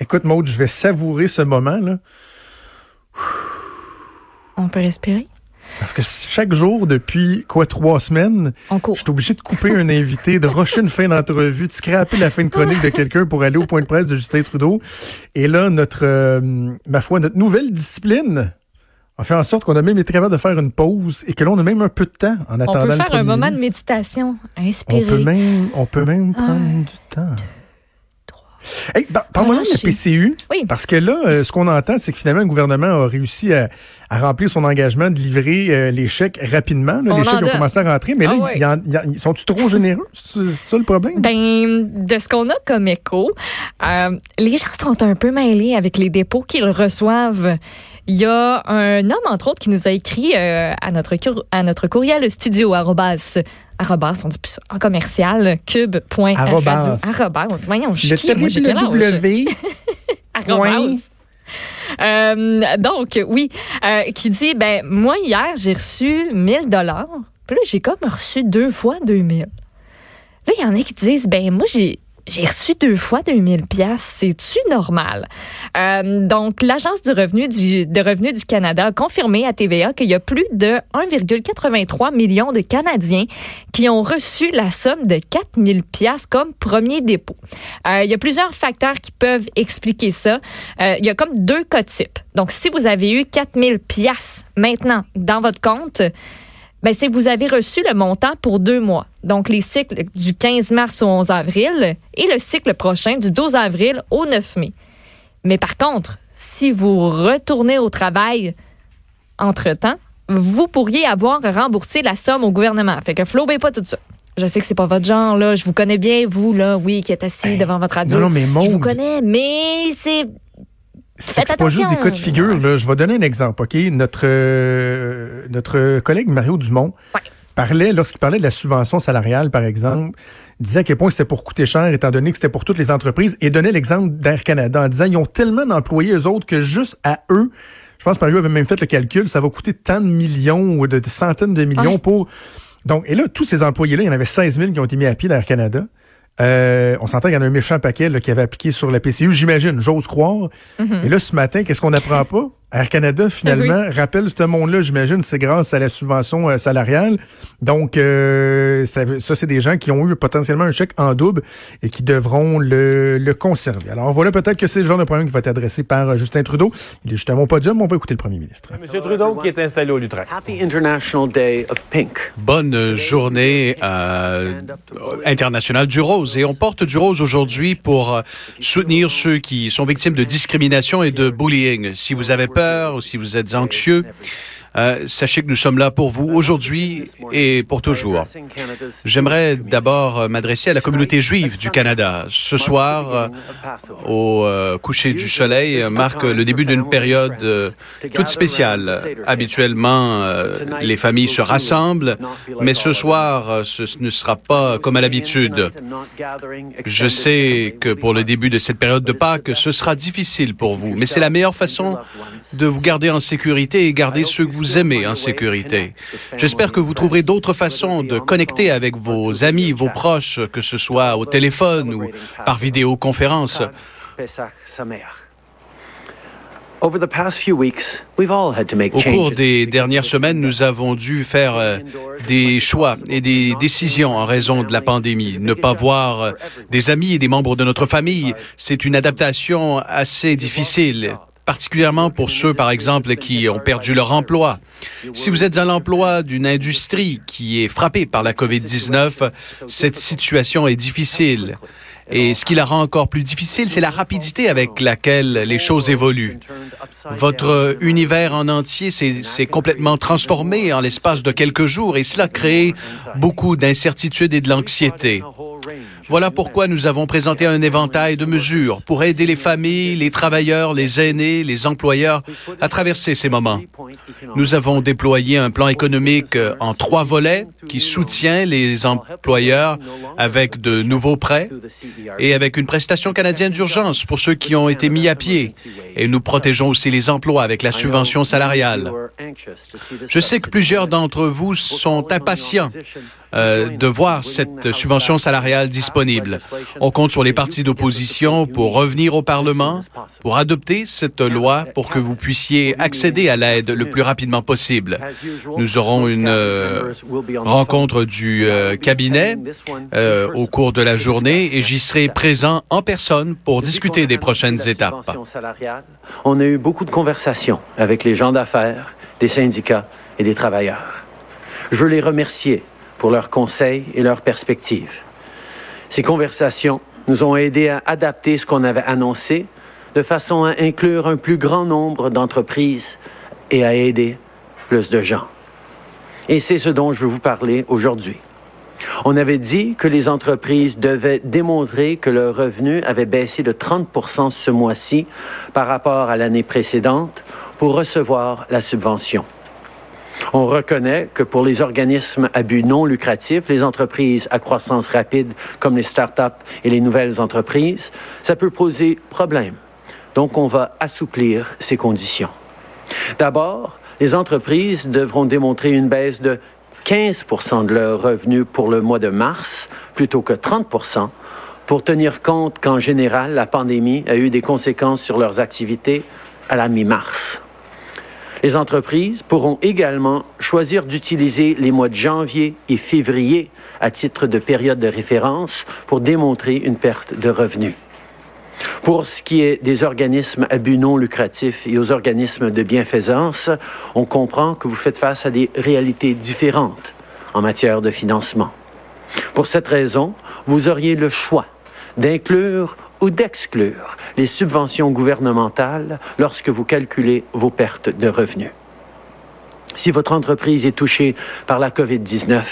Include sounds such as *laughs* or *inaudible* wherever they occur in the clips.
Écoute, Maude, je vais savourer ce moment, là. On peut respirer? Parce que chaque jour, depuis quoi, trois semaines, On je suis obligé de couper un invité, de rusher une fin d'entrevue, de scraper la fin de chronique de quelqu'un pour aller au point de presse de Justin Trudeau. Et là, notre, euh, ma foi, notre nouvelle discipline a fait en sorte qu'on a même été capable de faire une pause et que là, on a même un peu de temps en On attendant peut le faire un moment de méditation. On peut Inspirer. même, on peut même prendre du temps. Hey, bah, Parle-moi de la. PCU. Oui. Parce que là, euh, ce qu'on entend, c'est que finalement, le gouvernement a réussi à, à remplir son engagement de livrer euh, les chèques rapidement. là. On les chèques ont commencé à rentrer. Mais là, Ah ouais. il y en- il y en- ils sont-tu trop généreux? C'est ça le problème? Ben, de ce qu'on a comme écho, euh, les gens sont un peu mêlés avec les dépôts qu'ils reçoivent. Il y a un homme, entre autres, qui nous a écrit euh, à, notre, cour- à notre courriel studio, arrobas, on dit plus en commercial, cube.radio. Arrobas. Voyons, je suis Le www. *laughs* Arrobas. Euh, donc, oui, euh, qui dit, ben, moi, hier, j'ai reçu 1000 dollars. Puis là, j'ai comme reçu deux fois 2000. Là, il y en a qui disent, ben, moi, j'ai. J'ai reçu deux fois 2000 pièces, c'est-tu normal? Euh, Donc l'agence du revenu du de revenu du Canada a confirmé à TVA qu'il y a plus de 1,83 million de Canadiens qui ont reçu la somme de 4000 pièces comme premier dépôt. Euh, il y a plusieurs facteurs qui peuvent expliquer ça. Euh, il y a comme deux cas types. Donc, si vous avez eu 4000 pièces maintenant dans votre compte, ben, c'est que vous avez reçu le montant pour deux mois. Donc, les cycles du 15 mars au 11 avril et le cycle prochain du 12 avril au 9 mai. Mais par contre, si vous retournez au travail entre-temps, vous pourriez avoir remboursé la somme au gouvernement. Fait que flobez pas tout ça. Je sais que c'est pas votre genre, là. Je vous connais bien, vous, là, oui, qui êtes assis devant votre radio. non, non, mais Je vous connais, mais c'est C'est pas juste des cas de figure. Là. Je vais donner un exemple. OK? Notre, euh, notre collègue Mario Dumont Ouais. parlait, lorsqu'il parlait de la subvention salariale, par exemple, disait à quel point c'était pour coûter cher, étant donné que c'était pour toutes les entreprises, et donnait l'exemple d'Air Canada en disant ils ont tellement d'employés, eux autres, que juste à eux, je pense que Mario avait même fait le calcul, ça va coûter tant de millions ou de, de centaines de millions Ouais. pour... Donc, et là, tous ces employés-là, il y en avait 16 000 qui ont été mis à pied d'Air Canada. Euh, on s'entend qu'il y en a un méchant paquet là, qui avait appliqué sur la PCU, j'imagine, j'ose croire. Et là, ce matin, qu'est-ce qu'on n'apprend pas? Air Canada, finalement, rappelle ce monde-là, j'imagine, c'est grâce à la subvention euh, salariale. Donc, euh, ça, c'est des gens qui ont eu potentiellement un chèque en double et qui devront le, le conserver. Alors, voilà peut-être que c'est le genre de problème qui va être adressé par euh, Justin Trudeau. Il est juste à mon podium, on va écouter le premier ministre. Monsieur Trudeau qui est installé au Lutrin. Happy International Day of Pink. Bonne journée euh, internationale du rose. Et on porte du rose aujourd'hui pour soutenir ceux qui sont victimes de discrimination et de bullying. Si vous avez ou si vous êtes anxieux, euh, sachez que nous sommes là pour vous aujourd'hui et pour toujours. J'aimerais d'abord euh, m'adresser à la communauté juive du Canada. Ce soir, euh, au coucher du soleil, marque le début d'une période toute spéciale. Habituellement, les familles se rassemblent, mais ce soir, ce ne sera pas comme à l'habitude. Je sais que pour le début de cette période de Pâques, ce sera difficile pour vous, mais c'est la meilleure façon de vous garder en sécurité et garder ceux que vous aimez en sécurité. J'espère que vous trouverez d'autres façons de connecter avec vos amis, vos proches, que ce soit au téléphone ou par vidéoconférence. Au cours des dernières semaines, nous avons dû faire euh, des choix et des décisions en raison de la pandémie. Ne pas voir euh, des amis et des membres de notre famille, c'est une adaptation assez difficile particulièrement pour ceux, par exemple, qui ont perdu leur emploi. Si vous êtes à l'emploi d'une industrie qui est frappée par la COVID-19, cette situation est difficile. Et ce qui la rend encore plus difficile, c'est la rapidité avec laquelle les choses évoluent. Votre univers en entier s'est complètement transformé en l'espace de quelques jours et cela crée beaucoup d'incertitudes et de l'anxiété. Voilà pourquoi nous avons présenté un éventail de mesures pour aider les familles, les travailleurs, les aînés, les employeurs à traverser ces moments. Nous avons déployé un plan économique en trois volets qui soutient les employeurs avec de nouveaux prêts et avec une prestation canadienne d'urgence pour ceux qui ont été mis à pied. Et nous protégeons aussi les emplois avec la subvention salariale. Je sais que plusieurs d'entre vous sont impatients euh, de voir cette subvention salariale disponible. On compte sur les partis d'opposition pour revenir au Parlement, pour adopter cette loi pour que vous puissiez accéder à l'aide le plus rapidement possible. Nous aurons une euh, rencontre du euh, cabinet au cours de la journée et j'y serai présent en personne pour discuter des prochaines étapes. On a eu beaucoup de conversations avec les gens d'affaires, des syndicats et des travailleurs. Je veux les remercier pour leurs conseils et leurs perspectives. Ces conversations nous ont aidés à adapter ce qu'on avait annoncé de façon à inclure un plus grand nombre d'entreprises et à aider plus de gens. Et c'est ce dont je veux vous parler aujourd'hui. On avait dit que les entreprises devaient démontrer que leur revenu avait baissé de 30 ce mois-ci par rapport à l'année précédente pour recevoir la subvention. On reconnaît que pour les organismes à but non lucratif, les entreprises à croissance rapide comme les start-up et les nouvelles entreprises, ça peut poser problème. Donc, on va assouplir ces conditions. D'abord, les entreprises devront démontrer une baisse de 15% de leurs revenus pour le mois de mars plutôt que 30% pour tenir compte qu'en général, la pandémie a eu des conséquences sur leurs activités à la mi-mars. Les entreprises pourront également choisir d'utiliser les mois de janvier et février à titre de période de référence pour démontrer une perte de revenus. Pour ce qui est des organismes à but non lucratif et aux organismes de bienfaisance, on comprend que vous faites face à des réalités différentes en matière de financement. Pour cette raison, vous auriez le choix d'inclure ou d'exclure les subventions gouvernementales lorsque vous calculez vos pertes de revenus. Si votre entreprise est touchée par la COVID-19,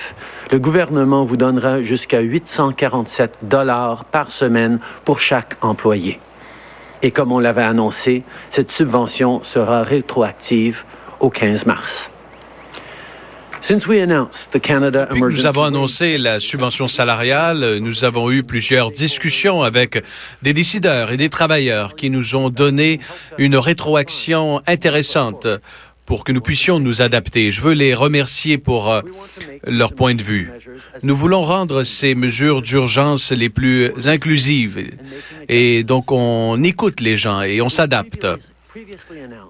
le gouvernement vous donnera jusqu'à 847 dollars par semaine pour chaque employé. Et comme on l'avait annoncé, cette subvention sera rétroactive au 15 mars. Depuis que nous avons annoncé la subvention salariale, nous avons eu plusieurs discussions avec des décideurs et des travailleurs qui nous ont donné une rétroaction intéressante pour que nous puissions nous adapter. Je veux les remercier pour euh, leur point de vue. Nous voulons rendre ces mesures d'urgence les plus inclusives et donc on écoute les gens et on s'adapte.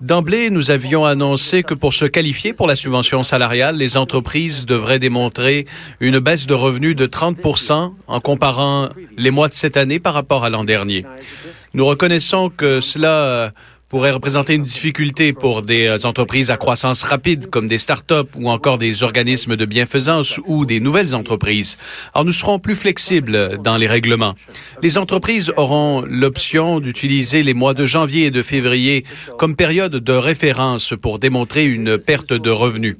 D'emblée, nous avions annoncé que pour se qualifier pour la subvention salariale, les entreprises devraient démontrer une baisse de revenus de 30% en comparant les mois de cette année par rapport à l'an dernier. Nous reconnaissons que cela pourrait représenter une difficulté pour des euh, entreprises à croissance rapide comme des start-up ou encore des organismes de bienfaisance ou des nouvelles entreprises. Alors nous serons plus flexibles dans les règlements. Les entreprises auront l'option d'utiliser les mois de janvier et de février comme période de référence pour démontrer une perte de revenus.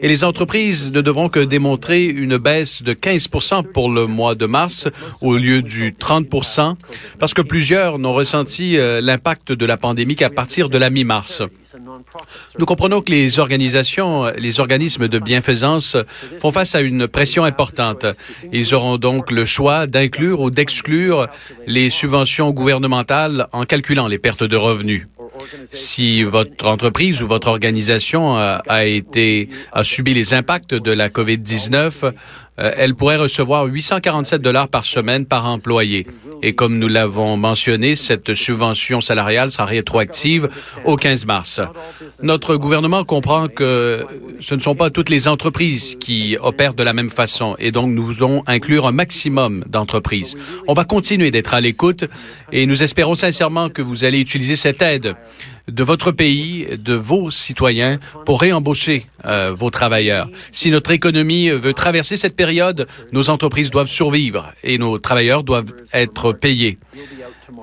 Et les entreprises ne devront que démontrer une baisse de 15 pour le mois de mars au lieu du 30% parce que plusieurs n'ont ressenti euh, l'impact de la pandémie qu'à partir de la mi-mars. Nous comprenons que les organisations, les organismes de bienfaisance font face à une pression importante. Ils auront donc le choix d'inclure ou d'exclure les subventions gouvernementales en calculant les pertes de revenus. Si votre entreprise ou votre organisation a, été a subi les impacts de la COVID-19, euh, elle pourrait recevoir 847 dollars par semaine par employé. Et comme nous l'avons mentionné, cette subvention salariale sera rétroactive au 15 mars. Notre gouvernement comprend que ce ne sont pas toutes les entreprises qui opèrent de la même façon et donc nous voulons inclure un maximum d'entreprises. On va continuer d'être à l'écoute et nous espérons sincèrement que vous allez utiliser cette aide de votre pays, de vos citoyens pour réembaucher euh, vos travailleurs. Si notre économie veut traverser cette période, nos entreprises doivent survivre et nos travailleurs doivent être payés.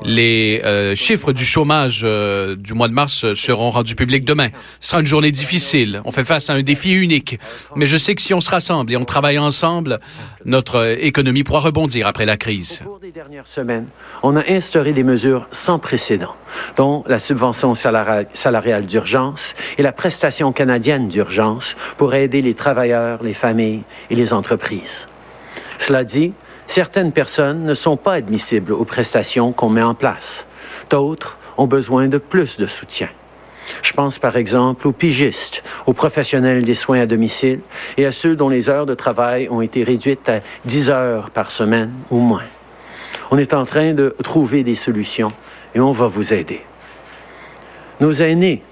Les euh, chiffres du chômage euh, du mois de mars seront rendus publics demain. Ce sera une journée difficile. On fait face à un défi unique. Mais je sais que si on se rassemble et on travaille ensemble, notre économie pourra rebondir après la crise. Au cours des dernières semaines, on a instauré des mesures sans précédent, dont la subvention salariale, salariale d'urgence et la prestation canadienne d'urgence pour aider les travailleurs, les familles et les entreprises. Cela dit, certaines personnes ne sont pas admissibles aux prestations qu'on met en place. D'autres ont besoin de plus de soutien. Je pense par exemple aux pigistes, aux professionnels des soins à domicile et à ceux dont les heures de travail ont été réduites à 10 heures par semaine ou moins. On est en train de trouver des solutions et on va vous aider. Nos aînés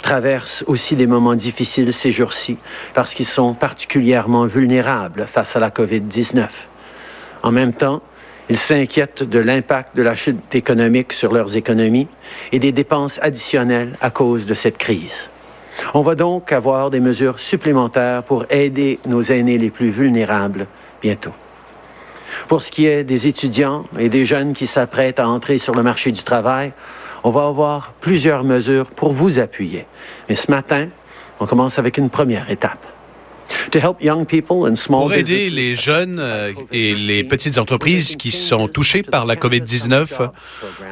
traversent aussi des moments difficiles ces jours-ci parce qu'ils sont particulièrement vulnérables face à la COVID-19. En même temps, ils s'inquiètent de l'impact de la chute économique sur leurs économies et des dépenses additionnelles à cause de cette crise. On va donc avoir des mesures supplémentaires pour aider nos aînés les plus vulnérables bientôt. Pour ce qui est des étudiants et des jeunes qui s'apprêtent à entrer sur le marché du travail, on va avoir plusieurs mesures pour vous appuyer. Mais ce matin, on commence avec une première étape. Pour aider les jeunes euh, et les petites entreprises qui sont touchées par la COVID-19,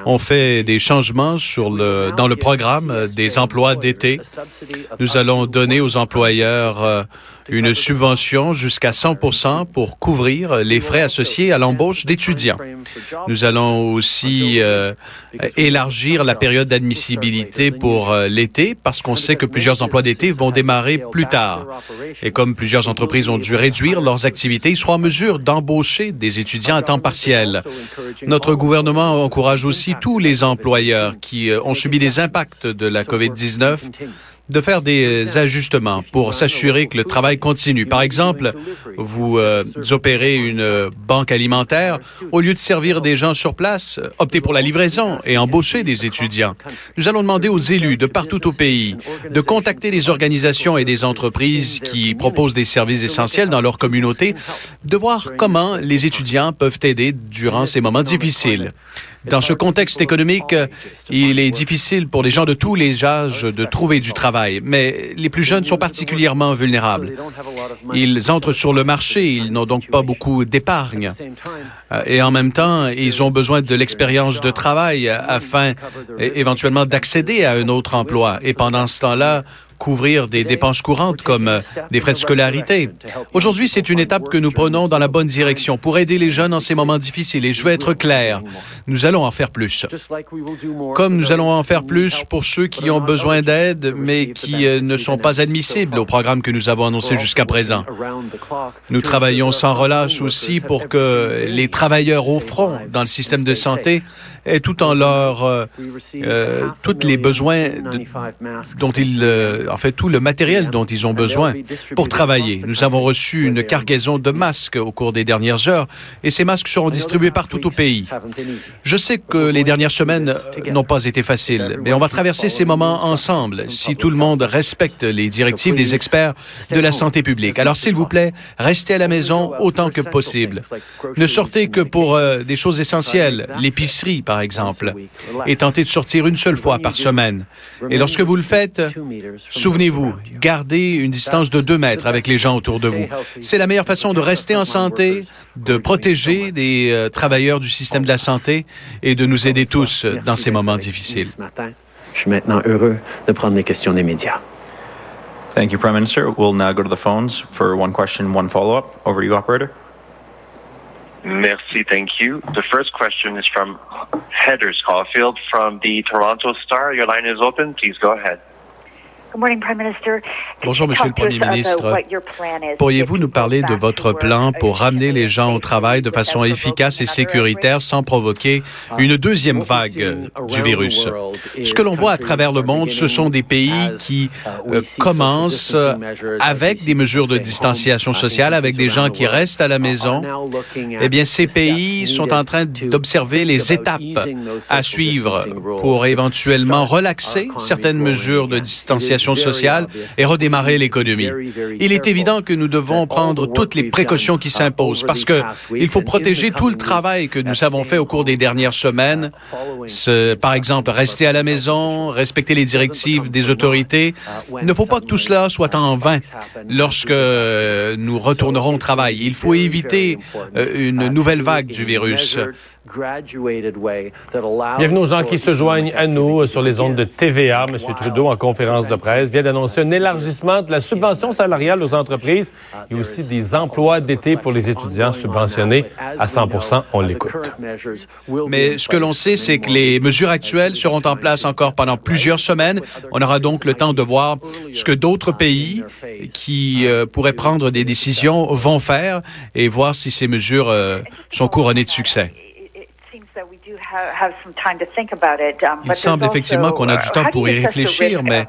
on fait des changements sur le, dans le programme des emplois d'été. Nous allons donner aux employeurs euh, une subvention jusqu'à 100% pour couvrir les frais associés à l'embauche d'étudiants. Nous allons aussi euh, élargir la période d'admissibilité pour euh, l'été parce qu'on sait que plusieurs emplois d'été vont démarrer plus tard. Et comme plusieurs entreprises ont dû réduire leurs activités, ils seront en mesure d'embaucher des étudiants à temps partiel. Notre gouvernement encourage aussi tous les employeurs qui euh, ont subi des impacts de la COVID-19 de faire des ajustements pour s'assurer que le travail continue. Par exemple, vous euh, opérez une banque alimentaire, au lieu de servir des gens sur place, optez pour la livraison et embauchez des étudiants. Nous allons demander aux élus de partout au pays de contacter des organisations et des entreprises qui proposent des services essentiels dans leur communauté, de voir comment les étudiants peuvent aider durant ces moments difficiles. Dans ce contexte économique, il est difficile pour les gens de tous les âges de trouver du travail, mais les plus jeunes sont particulièrement vulnérables. Ils entrent sur le marché, ils n'ont donc pas beaucoup d'épargne. Euh, et en même temps, ils ont besoin de l'expérience de travail afin éventuellement d'accéder à un autre emploi. Et pendant ce temps-là, couvrir des dépenses courantes comme euh, des frais de scolarité. Aujourd'hui, c'est une étape que nous prenons dans la bonne direction pour aider les jeunes en ces moments difficiles. Et je veux être clair, nous allons en faire plus. Comme nous allons en faire plus pour ceux qui ont besoin d'aide, mais qui euh, ne sont pas admissibles au programme que nous avons annoncé jusqu'à présent. Nous travaillons sans relâche aussi pour que les travailleurs au front dans le système de santé aient tout en leur, euh, euh tous les besoins dont ils en fait, tout le matériel dont ils ont besoin pour travailler. Nous avons reçu une cargaison de masques au cours des dernières heures et ces masques seront distribués partout au pays. Je sais que les dernières semaines n'ont pas été faciles, mais on va traverser ces moments ensemble si tout le monde respecte les directives des experts de la santé publique. Alors, s'il vous plaît, restez à la maison autant que possible. Ne sortez que pour euh, des choses essentielles, l'épicerie, par exemple, et tentez de sortir une seule fois par semaine. Et lorsque vous le faites, Souvenez-vous, gardez une distance de deux mètres avec les gens autour de vous. C'est la meilleure façon de rester en santé, de protéger les euh, travailleurs du système de la santé et de nous aider tous dans ces moments difficiles. Je suis maintenant heureux de prendre les questions des médias. Thank you, Prime Minister. We'll now go to the phones for one question, one follow-up. Over to you, operator. Merci, thank you. The first question is from Heather Caulfield from the Toronto Star. Your line is open. Please go ahead. Bonjour, Monsieur le Premier ministre. Pourriez-vous nous parler de votre plan pour ramener les gens au travail de façon efficace et sécuritaire sans provoquer une deuxième vague du virus? Ce que l'on voit à travers le monde, ce sont des pays qui euh, commencent avec des mesures de distanciation sociale, avec des gens qui restent à la maison. Eh bien, ces pays sont en train d'observer les étapes à suivre pour éventuellement relaxer certaines mesures de distanciation sociale et redémarrer l'économie. Il est évident que nous devons prendre toutes les précautions qui s'imposent parce que il faut protéger tout le travail que nous avons fait au cours des dernières semaines. par exemple, rester à la maison, respecter les directives des autorités. Il ne faut pas que tout cela soit en vain lorsque nous retournerons au travail. Il faut éviter euh, une nouvelle vague du virus. Bienvenue aux gens qui se joignent à nous sur les ondes de TVA. M. Trudeau, en conférence de presse, vient d'annoncer un élargissement de la subvention salariale aux entreprises et aussi des emplois d'été pour les étudiants subventionnés à 100 On l'écoute. Mais ce que l'on sait, c'est que les mesures actuelles seront en place encore pendant plusieurs semaines. On aura donc le temps de voir ce que d'autres pays qui euh, pourraient prendre des décisions vont faire et voir si ces mesures euh, sont couronnées de succès. Il semble effectivement qu'on a du temps pour y réfléchir, mais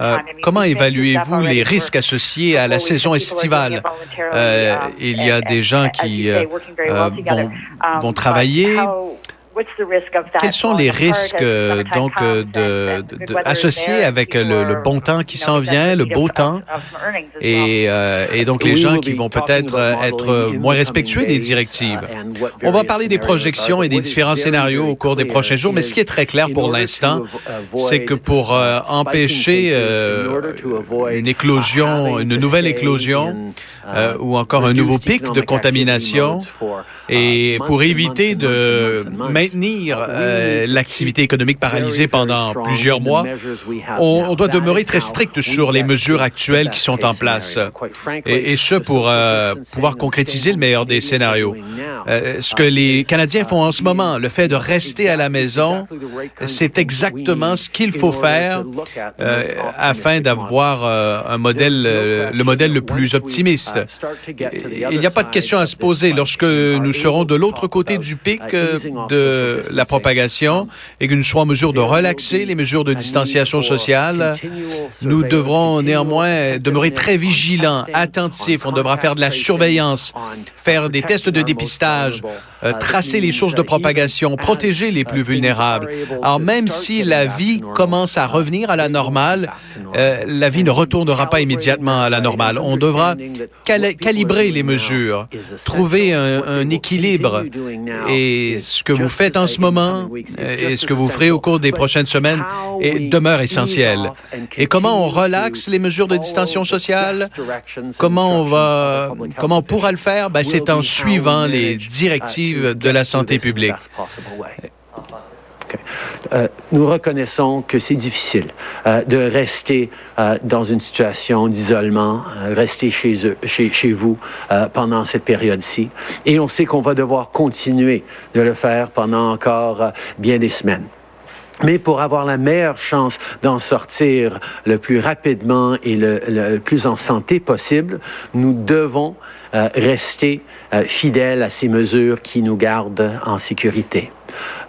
euh, comment évaluez-vous les risques associés à la saison estivale? Euh, il y a des gens qui euh, vont, vont travailler. Quels sont les risques euh, donc euh, de, de, associés avec le, le, bon temps qui s'en vient, le beau temps, et, euh, et donc les gens qui vont peut-être être moins respectueux des directives. On va parler des projections et des différents scénarios au cours des prochains jours, mais ce qui est très clair pour l'instant, c'est que pour empêcher une éclosion, une nouvelle éclosion, ou encore un nouveau pic de contamination, et pour éviter de maintenir euh, l'activité économique paralysée pendant plusieurs mois, on, doit demeurer très strict sur les mesures actuelles qui sont en place. Et, ce, pour euh, pouvoir concrétiser le meilleur des scénarios. Euh, ce que les Canadiens font en ce moment, le fait de rester à la maison, c'est exactement ce qu'il faut faire afin d'avoir un modèle, le modèle le plus optimiste. Il n'y a pas de question à se poser lorsque nous serons de l'autre côté du pic de la propagation et que nous soyons en mesure de relaxer les mesures de distanciation sociale. Nous devrons néanmoins demeurer très vigilants, attentifs. On devra faire de la surveillance, faire des tests de dépistage, euh, tracer les sources de propagation, protéger les plus vulnérables. Alors même si la vie commence à revenir à la normale, euh, la vie ne retournera pas immédiatement à la normale. On devra calibrer les mesures, trouver un, équilibre. Et ce que vous faites en ce moment euh, et ce que vous ferez au cours des prochaines semaines demeure essentiel. Et comment on relaxe les mesures de distanciation sociale? Comment on va, comment on pourra le faire? Ben, c'est en suivant les directives de la santé publique. Euh, nous reconnaissons que c'est difficile euh, de rester euh, dans une situation d'isolement, rester chez, eux, chez, chez vous pendant cette période-ci. Et on sait qu'on va devoir continuer de le faire pendant encore bien des semaines. Mais pour avoir la meilleure chance d'en sortir le plus rapidement et le, plus en santé possible, nous devons rester fidèles à ces mesures qui nous gardent en sécurité.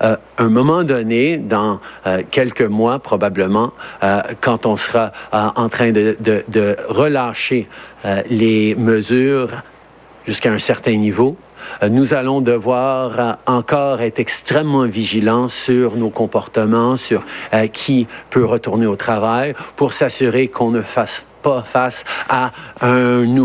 Euh, un moment donné, dans euh, quelques mois probablement, euh, quand on sera en train de relâcher les mesures jusqu'à un certain niveau, nous allons devoir encore être extrêmement vigilants sur nos comportements, sur qui peut retourner au travail, pour s'assurer qu'on ne fasse pas face à euh, une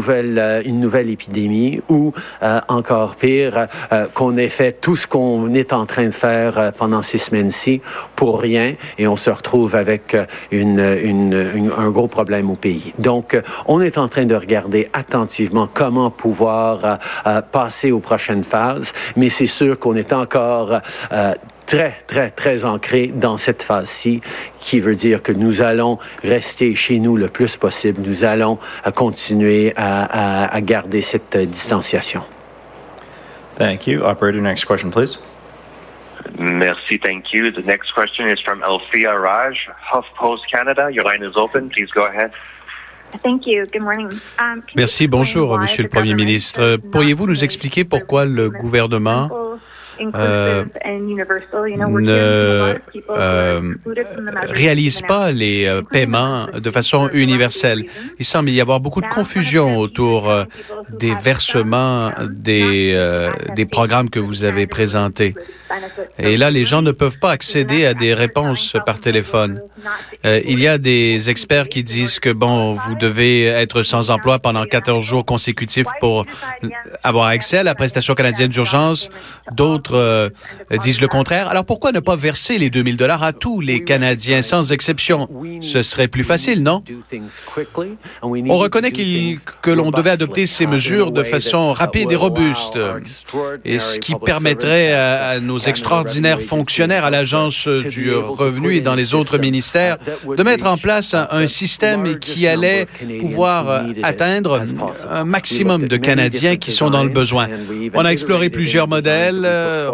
nouvelle épidémie ou euh, encore pire, euh, qu'on ait fait tout ce qu'on est en train de faire pendant ces semaines-ci pour rien et on se retrouve avec un gros problème au pays. Donc, on est en train de regarder attentivement comment pouvoir passer aux prochaines phases, mais c'est sûr qu'on est encore très, très, très ancré dans cette phase-ci, qui veut dire que nous allons rester chez nous le plus possible. Nous allons continuer à, à, à garder cette euh, distanciation. Thank you. Operator, next question, please. Merci, thank you. The next question is from Alfia Raj, HuffPost Canada. Your line is open. Please go ahead. Thank you. Good morning. Um, Merci, bonjour, Monsieur le Premier ministre. Pourriez-vous nous expliquer pourquoi le gouvernement euh, ne euh, réalisent pas les euh, paiements de façon universelle. Il semble y avoir beaucoup de confusion autour euh, des versements des, des programmes que vous avez présentés. Et là, les gens ne peuvent pas accéder à des réponses par téléphone. Euh, il y a des experts qui disent que, bon, vous devez être sans emploi pendant 14 jours consécutifs pour avoir accès à la prestation canadienne d'urgence. D'autres euh, disent le contraire. Alors pourquoi ne pas verser les 2000 dollars à tous les Canadiens sans exception? Ce serait plus facile, non? On reconnaît que l'on devait adopter ces mesures de façon rapide et robuste, et ce qui permettrait à, nos extraordinaires fonctionnaires à l'Agence du revenu et dans les autres ministères de mettre en place un, un système qui allait pouvoir atteindre un maximum de Canadiens qui sont dans le besoin. On a exploré plusieurs modèles,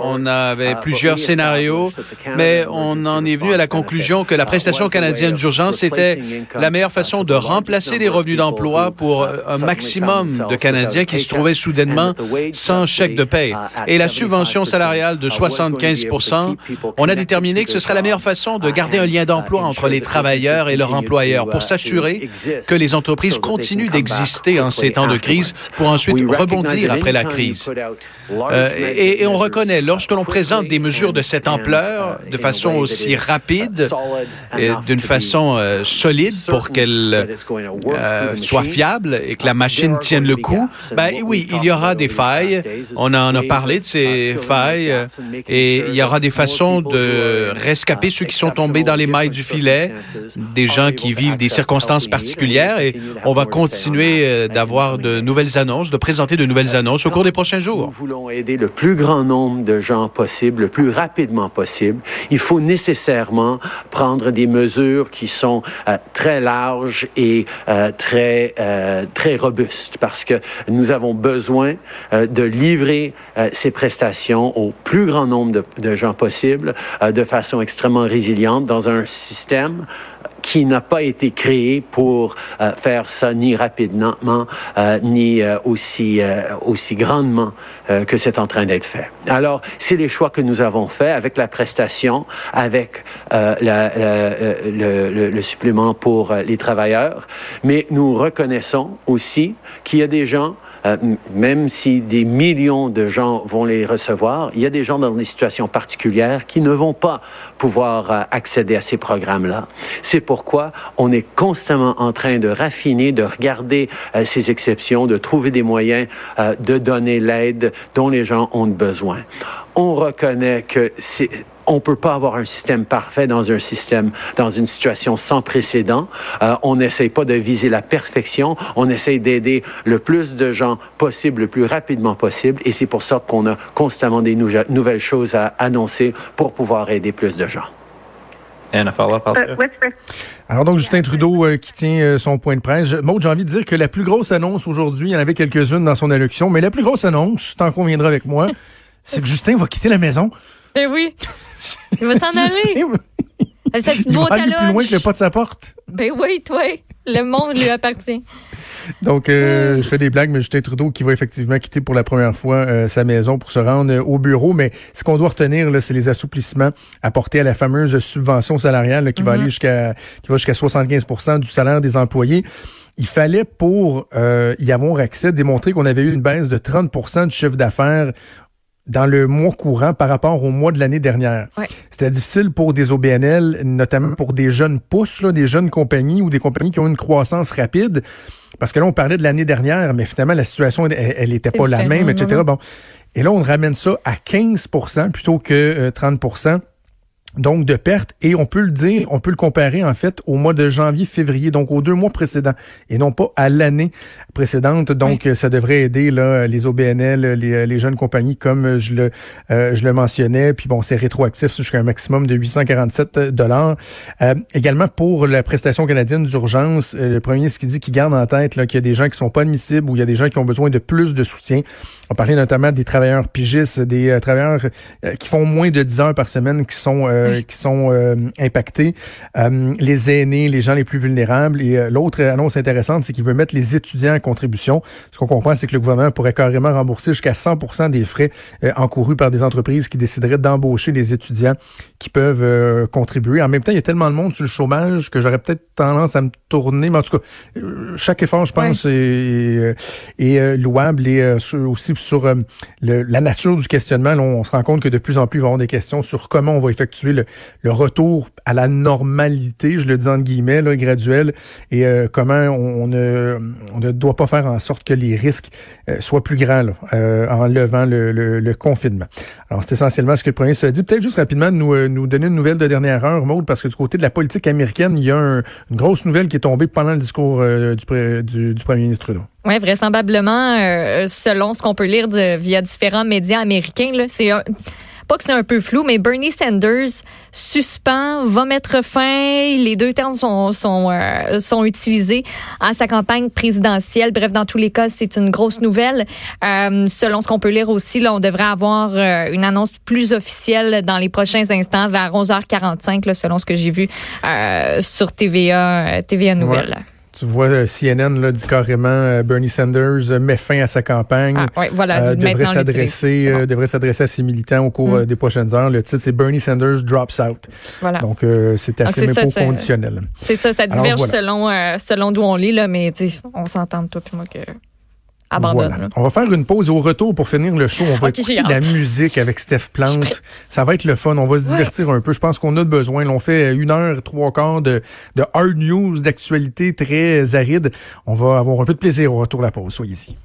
on avait plusieurs scénarios, mais on en est venu à la conclusion que la prestation canadienne d'urgence était la meilleure façon de remplacer les revenus d'emploi pour un maximum de Canadiens qui se trouvaient soudainement sans chèque de paie. Et la subvention salariale de 75% on a déterminé que ce serait la meilleure façon de garder un lien d'emploi entre les travailleurs et leur employeur pour s'assurer que les entreprises continuent d'exister en ces temps de crise pour ensuite rebondir après la crise. Euh, et, et, on reconnaît, lorsque l'on présente des mesures de cette ampleur, de façon aussi rapide, d'une façon euh, solide pour qu'elles euh, soient fiables et que la machine tienne le coup, ben oui, il y aura des failles. On en a parlé de ces failles et il y aura des façons de rescaper ceux qui sont tombés dans les mailles du filet, des gens qui vivent des circonstances particulières et on va continuer d'avoir de nouvelles annonces, de présenter de nouvelles annonces au cours des prochains jours aider le plus grand nombre de gens possible, le plus rapidement possible, il faut nécessairement prendre des mesures qui sont euh, très larges et euh, très, euh, très robustes parce que nous avons besoin de livrer ces prestations au plus grand nombre de, de gens possible de façon extrêmement résiliente dans un système qui n'a pas été créé pour euh, faire ça ni rapidement, euh, ni euh, aussi, aussi grandement que c'est en train d'être fait. Alors, c'est les choix que nous avons faits avec la prestation, avec la, le, le, le, supplément pour les travailleurs, mais nous reconnaissons aussi qu'il y a des gens euh, même si des millions de gens vont les recevoir, il y a des gens dans des situations particulières qui ne vont pas pouvoir euh, accéder à ces programmes-là. C'est pourquoi on est constamment en train de raffiner, de regarder euh, ces exceptions, de trouver des moyens de donner l'aide dont les gens ont besoin. On reconnaît que c'est on peut pas avoir un système parfait dans un système, dans une situation sans précédent. Euh, on n'essaye pas de viser la perfection. On essaye d'aider le plus de gens possible, le plus rapidement possible. Et c'est pour ça qu'on a constamment des nouvelles choses à annoncer pour pouvoir aider plus de gens. Alors donc, Justin Trudeau euh, qui tient euh, son point de presse. Maud, j'ai envie de dire que la plus grosse annonce aujourd'hui, il y en avait quelques-unes dans son allocution, mais la plus grosse annonce, tant qu'on viendra avec moi, *laughs* c'est que Justin va quitter la maison. Eh oui. Il va s'en *laughs* aller. Il va aller plus loin que le pas de sa porte. Ben oui, toi. Le monde lui appartient. Donc, euh, je fais des blagues, mais Justin Trudeau qui va effectivement quitter pour la première fois euh, sa maison pour se rendre euh, au bureau. Mais ce qu'on doit retenir, là, c'est les assouplissements apportés à la fameuse subvention salariale qui va mm-hmm. aller jusqu'à qui va jusqu'à 75% du salaire des employés. Il fallait pour euh, y avoir accès démontrer qu'on avait eu une baisse de 30% du chiffre d'affaires dans le mois courant par rapport au mois de l'année dernière. Ouais. C'était difficile pour des OBNL, notamment pour des jeunes pousses, là, des jeunes compagnies ou des compagnies qui ont une croissance rapide. Parce que là, on parlait de l'année dernière, mais finalement, la situation, elle n'était pas la même, etc. Bon. Et là, on ramène ça à 15% plutôt que 30 euh, donc de perte et on peut le dire, on peut le comparer en fait au mois de janvier, février, donc aux deux mois précédents et non pas à l'année précédente. Donc ça devrait aider là les OBNL, les, les jeunes compagnies comme je le euh, je le mentionnais. Puis bon, c'est rétroactif jusqu'à un maximum de 847 dollars. Euh, également pour la prestation canadienne d'urgence, euh, le premier ce qui dit qu'il garde en tête là qu'il y a des gens qui sont pas admissibles ou il y a des gens qui ont besoin de plus de soutien. On parlait notamment des travailleurs pigistes, des travailleurs qui font moins de 10 heures par semaine qui sont euh, qui sont euh, impactés, euh, les aînés, les gens les plus vulnérables. Et l'autre annonce intéressante, c'est qu'il veut mettre les étudiants en contribution. Ce qu'on comprend, c'est que le gouvernement pourrait carrément rembourser jusqu'à 100% des frais encourus par des entreprises qui décideraient d'embaucher des étudiants qui peuvent contribuer. En même temps, il y a tellement de monde sur le chômage que j'aurais peut-être tendance à me tourner. Mais en tout cas, chaque effort, je pense, est, est, louable et aussi sur la nature du questionnement. on se rend compte que de plus en plus, il va y avoir des questions sur comment on va effectuer le, retour à la normalité, je le dis en guillemets, là, graduel, et euh, comment on, ne, doit pas faire en sorte que les risques euh, soient plus grands euh, en levant le, confinement. Alors, c'est essentiellement ce que le premier se dit. Peut-être juste rapidement nous, nous donner une nouvelle de dernière heure, Maude, parce que du côté de la politique américaine, il y a une grosse nouvelle qui est tombée pendant le discours du, premier ministre Trudeau. Oui, vraisemblablement, selon ce qu'on peut lire via différents médias américains, c'est un pas que c'est un peu flou, mais Bernie Sanders suspend, va mettre fin. Les deux termes sont, sont, euh, sont utilisés à sa campagne présidentielle. Bref, dans tous les cas, c'est une grosse nouvelle. Euh, selon ce qu'on peut lire aussi, là, on devrait avoir euh, une annonce plus officielle dans les prochains instants, vers 11h45, là, selon ce que j'ai vu sur TVA, TVA Nouvelles. Tu vois, euh, CNN là, dit carrément euh, Bernie Sanders euh, met fin à sa campagne. Ah, ouais, voilà, devrait s'adresser devrait s'adresser à ses militants au cours mm. des prochaines heures. Le titre c'est Bernie Sanders drops out. Voilà. Donc c'est ah, assez même conditionnel. C'est ça, ça diverge selon selon d'où on lit là, mais on s'entend toi puis moi que on va faire une pause au retour pour finir le show. On va écouter de la musique avec Steph Plante. Ça va être le fun. On va se divertir un peu. Je pense qu'on a besoin. on fait une heure, trois quarts de, de hard news, d'actualité très aride. On va avoir un peu de plaisir au retour de la pause. Soyez-y.